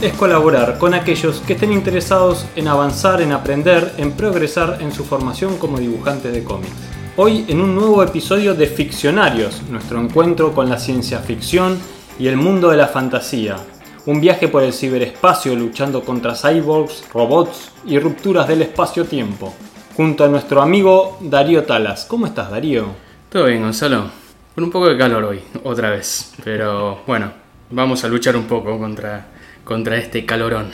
es colaborar con aquellos que estén interesados en avanzar, en aprender, en progresar en su formación como dibujante de cómics. Hoy en un nuevo episodio de Ficcionarios, nuestro encuentro con la ciencia ficción y el mundo de la fantasía. Un viaje por el ciberespacio luchando contra cyborgs, robots y rupturas del espacio-tiempo. Junto a nuestro amigo Darío Talas. ¿Cómo estás, Darío? Todo bien, Gonzalo. Con un poco de calor hoy, otra vez. Pero bueno, vamos a luchar un poco contra, contra este calorón.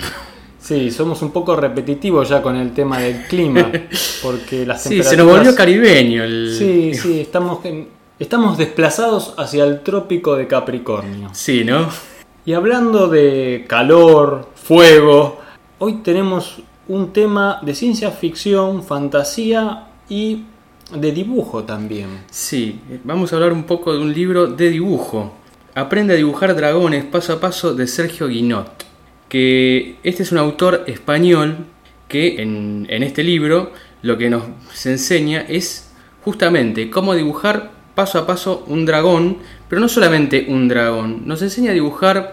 Sí, somos un poco repetitivos ya con el tema del clima, porque las Sí, se nos volvió caribeño el... Sí, sí, estamos, en- estamos desplazados hacia el trópico de Capricornio. Sí, ¿no? Y hablando de calor, fuego, hoy tenemos un tema de ciencia ficción, fantasía y de dibujo también. Sí, vamos a hablar un poco de un libro de dibujo. Aprende a dibujar dragones paso a paso de Sergio Guinot. Que este es un autor español que en, en este libro lo que nos enseña es justamente cómo dibujar paso a paso un dragón, pero no solamente un dragón, nos enseña a dibujar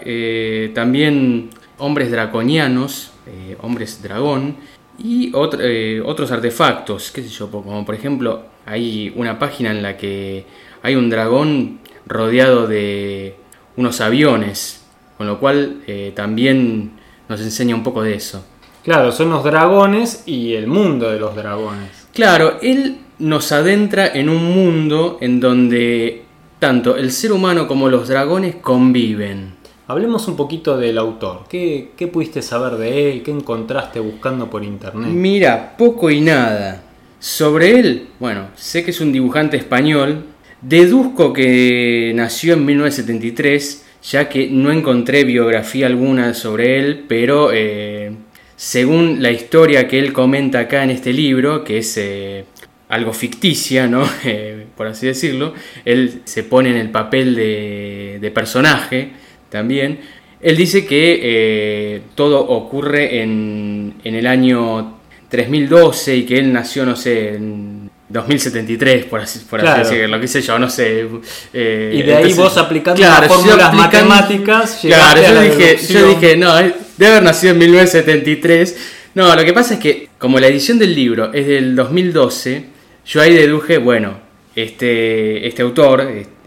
eh, también hombres draconianos, eh, hombres dragón, y eh, otros artefactos, qué sé yo, como por ejemplo hay una página en la que hay un dragón rodeado de unos aviones, con lo cual eh, también nos enseña un poco de eso. Claro, son los dragones y el mundo de los dragones. Claro, él nos adentra en un mundo en donde tanto el ser humano como los dragones conviven. Hablemos un poquito del autor. ¿Qué, qué pudiste saber de él? ¿Qué encontraste buscando por internet? Mira, poco y nada. Sobre él, bueno, sé que es un dibujante español. Deduzco que nació en 1973, ya que no encontré biografía alguna sobre él, pero eh, según la historia que él comenta acá en este libro, que es eh, algo ficticia, ¿no? Eh, por así decirlo, él se pone en el papel de, de personaje también. Él dice que todo ocurre en, en el año 3012 y que él nació, no sé, en 2073, por así, por así decirlo, qué sé yo, no sé. eh, Y de ahí entonces- vos aplicando Claro, las yo fórmulas matemáticas, Claro, llegaste a yo la dije, yo dije, no, debe haber nacido en 1973. No, lo que pasa es que como la edición del libro es del 2012, yo ahí deduje, bueno, este, este autor,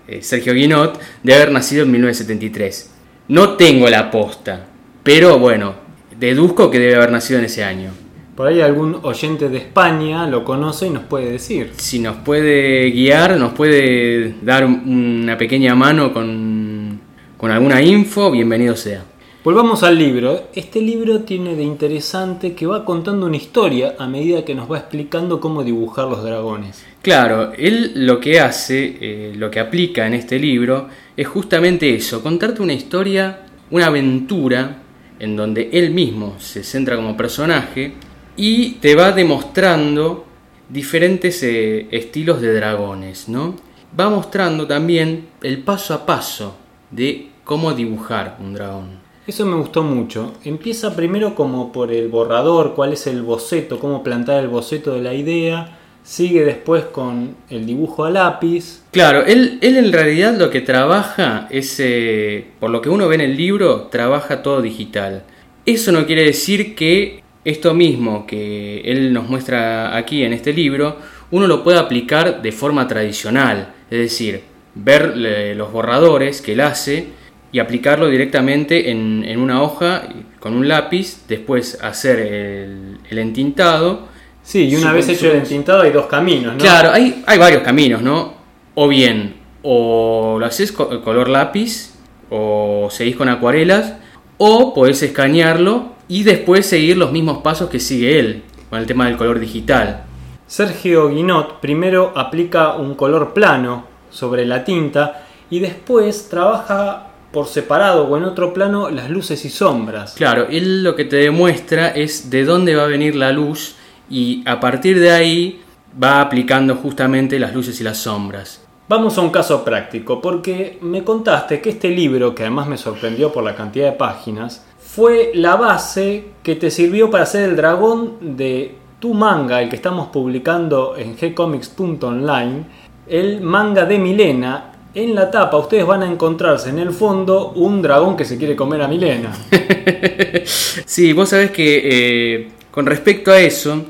eh, Sergio Guinot, debe haber nacido en 1973. No tengo la posta, pero bueno, deduzco que debe haber nacido en ese año. Por ahí algún oyente de España lo conoce y nos puede decir. Si nos puede guiar, nos puede dar una pequeña mano con, con alguna info, bienvenido sea. Volvamos al libro. Este libro tiene de interesante que va contando una historia a medida que nos va explicando cómo dibujar los dragones. Claro, él lo que hace, eh, lo que aplica en este libro, es justamente eso, contarte una historia, una aventura, en donde él mismo se centra como personaje y te va demostrando diferentes eh, estilos de dragones, ¿no? Va mostrando también el paso a paso de cómo dibujar un dragón. Eso me gustó mucho. Empieza primero como por el borrador, cuál es el boceto, cómo plantar el boceto de la idea. Sigue después con el dibujo a lápiz. Claro, él, él en realidad lo que trabaja es, eh, por lo que uno ve en el libro, trabaja todo digital. Eso no quiere decir que esto mismo que él nos muestra aquí en este libro, uno lo pueda aplicar de forma tradicional. Es decir, ver eh, los borradores que él hace y aplicarlo directamente en, en una hoja con un lápiz, después hacer el, el entintado. Sí, y una vez hecho el entintado hay dos caminos, ¿no? Claro, hay, hay varios caminos, ¿no? O bien, o lo haces co- color lápiz, o seguís con acuarelas, o podés escanearlo y después seguir los mismos pasos que sigue él, con el tema del color digital. Sergio Guinot primero aplica un color plano sobre la tinta y después trabaja por separado o en otro plano las luces y sombras. Claro, él lo que te demuestra es de dónde va a venir la luz y a partir de ahí va aplicando justamente las luces y las sombras. Vamos a un caso práctico, porque me contaste que este libro, que además me sorprendió por la cantidad de páginas, fue la base que te sirvió para hacer el dragón de tu manga, el que estamos publicando en gcomics.online, el manga de Milena. En la tapa ustedes van a encontrarse en el fondo un dragón que se quiere comer a Milena. sí, vos sabés que eh, con respecto a eso,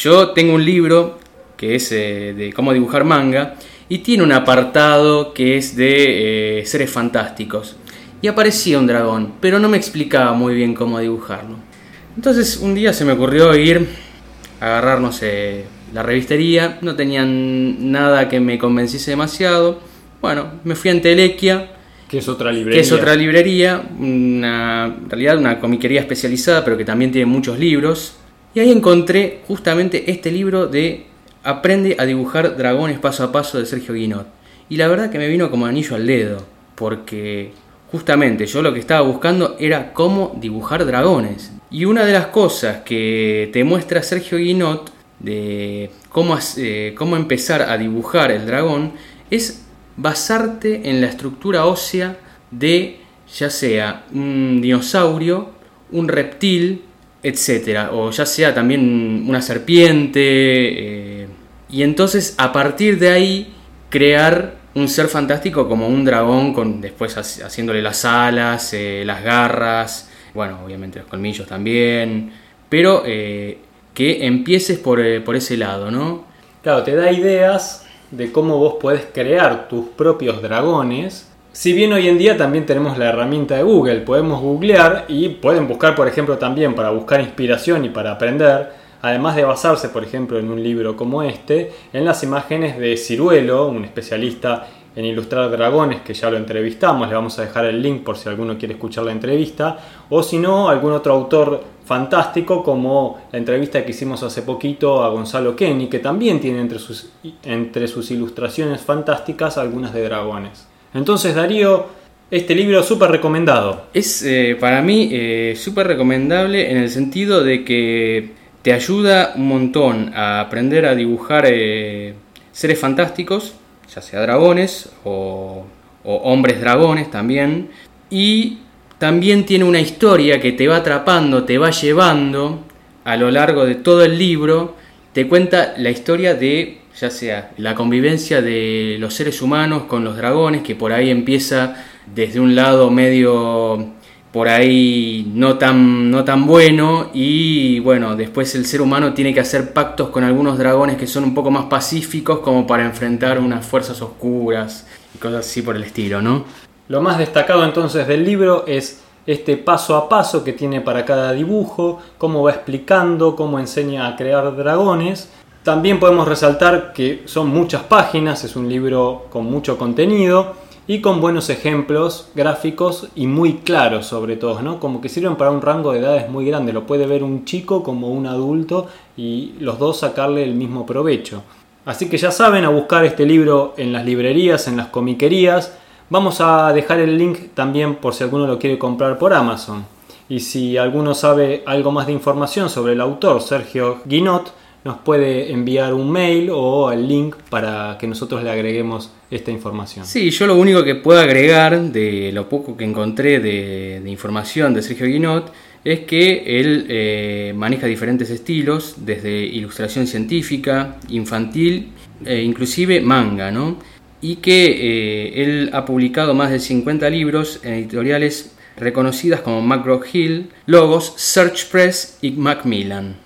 yo tengo un libro que es eh, de cómo dibujar manga y tiene un apartado que es de eh, seres fantásticos. Y aparecía un dragón, pero no me explicaba muy bien cómo dibujarlo. Entonces un día se me ocurrió ir a agarrar, no sé, la revistería, no tenían nada que me convenciese demasiado. Bueno, me fui a Entelequia, que es otra librería. Que es otra librería, una, en realidad una comiquería especializada, pero que también tiene muchos libros. Y ahí encontré justamente este libro de Aprende a dibujar dragones paso a paso de Sergio Guinot. Y la verdad que me vino como anillo al dedo, porque justamente yo lo que estaba buscando era cómo dibujar dragones. Y una de las cosas que te muestra Sergio Guinot de cómo, eh, cómo empezar a dibujar el dragón es basarte en la estructura ósea de ya sea un dinosaurio, un reptil, etcétera, o ya sea también una serpiente, eh, y entonces a partir de ahí crear un ser fantástico como un dragón, con después haciéndole las alas, eh, las garras, bueno, obviamente los colmillos también, pero eh, que empieces por, por ese lado, ¿no? Claro, te da ideas de cómo vos podés crear tus propios dragones si bien hoy en día también tenemos la herramienta de Google, podemos googlear y pueden buscar, por ejemplo, también para buscar inspiración y para aprender, además de basarse, por ejemplo, en un libro como este, en las imágenes de Ciruelo, un especialista en ilustrar dragones, que ya lo entrevistamos, le vamos a dejar el link por si alguno quiere escuchar la entrevista, o si no, algún otro autor fantástico como la entrevista que hicimos hace poquito a Gonzalo Kenny, que también tiene entre sus, entre sus ilustraciones fantásticas algunas de dragones. Entonces, Darío, este libro súper recomendado. Es eh, para mí eh, súper recomendable en el sentido de que te ayuda un montón a aprender a dibujar eh, seres fantásticos, ya sea dragones o, o hombres dragones también. Y también tiene una historia que te va atrapando, te va llevando a lo largo de todo el libro. Te cuenta la historia de ya sea la convivencia de los seres humanos con los dragones, que por ahí empieza desde un lado medio por ahí no tan, no tan bueno y bueno, después el ser humano tiene que hacer pactos con algunos dragones que son un poco más pacíficos como para enfrentar unas fuerzas oscuras y cosas así por el estilo, ¿no? Lo más destacado entonces del libro es este paso a paso que tiene para cada dibujo, cómo va explicando, cómo enseña a crear dragones también podemos resaltar que son muchas páginas, es un libro con mucho contenido y con buenos ejemplos gráficos y muy claros sobre todo, ¿no? Como que sirven para un rango de edades muy grande, lo puede ver un chico como un adulto y los dos sacarle el mismo provecho. Así que ya saben, a buscar este libro en las librerías, en las comiquerías. Vamos a dejar el link también por si alguno lo quiere comprar por Amazon. Y si alguno sabe algo más de información sobre el autor Sergio Guinot, nos puede enviar un mail o el link para que nosotros le agreguemos esta información. Sí, yo lo único que puedo agregar de lo poco que encontré de, información de Sergio Guinot es que él eh, maneja diferentes estilos, desde ilustración científica, infantil, e inclusive manga, ¿no? Y que eh, él ha publicado más de 50 libros en editoriales reconocidas como McGraw Hill, Logos, Search Press y Macmillan.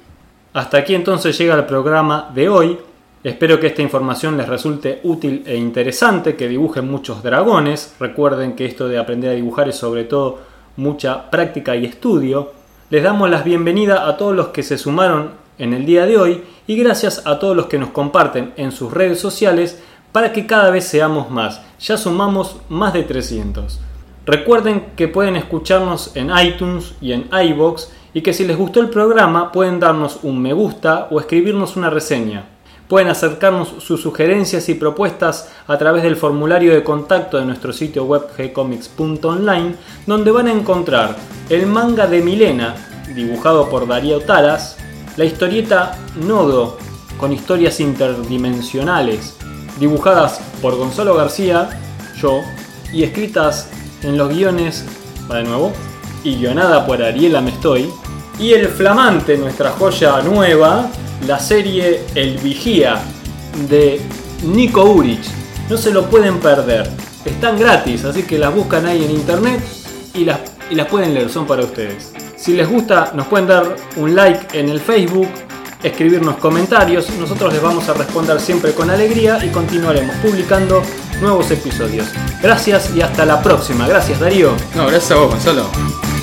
Hasta aquí entonces llega el programa de hoy. Espero que esta información les resulte útil e interesante, que dibujen muchos dragones. Recuerden que esto de aprender a dibujar es sobre todo mucha práctica y estudio. Les damos las bienvenidas a todos los que se sumaron en el día de hoy y gracias a todos los que nos comparten en sus redes sociales para que cada vez seamos más. Ya sumamos más de 300. Recuerden que pueden escucharnos en iTunes y en iBox y que si les gustó el programa pueden darnos un me gusta o escribirnos una reseña. Pueden acercarnos sus sugerencias y propuestas a través del formulario de contacto de nuestro sitio web gcomics.online, donde van a encontrar el manga de Milena, dibujado por Darío Taras, la historieta Nodo, con historias interdimensionales, dibujadas por Gonzalo García, yo, y escritas en los guiones, va de nuevo, y guionada por Ariela Mestoy, y el flamante, nuestra joya nueva, la serie El Vigía de Nico Urich. No se lo pueden perder. Están gratis, así que las buscan ahí en internet y las, y las pueden leer, son para ustedes. Si les gusta, nos pueden dar un like en el Facebook, escribirnos comentarios, nosotros les vamos a responder siempre con alegría y continuaremos publicando nuevos episodios. Gracias y hasta la próxima. Gracias Darío. No, gracias a vos, Gonzalo.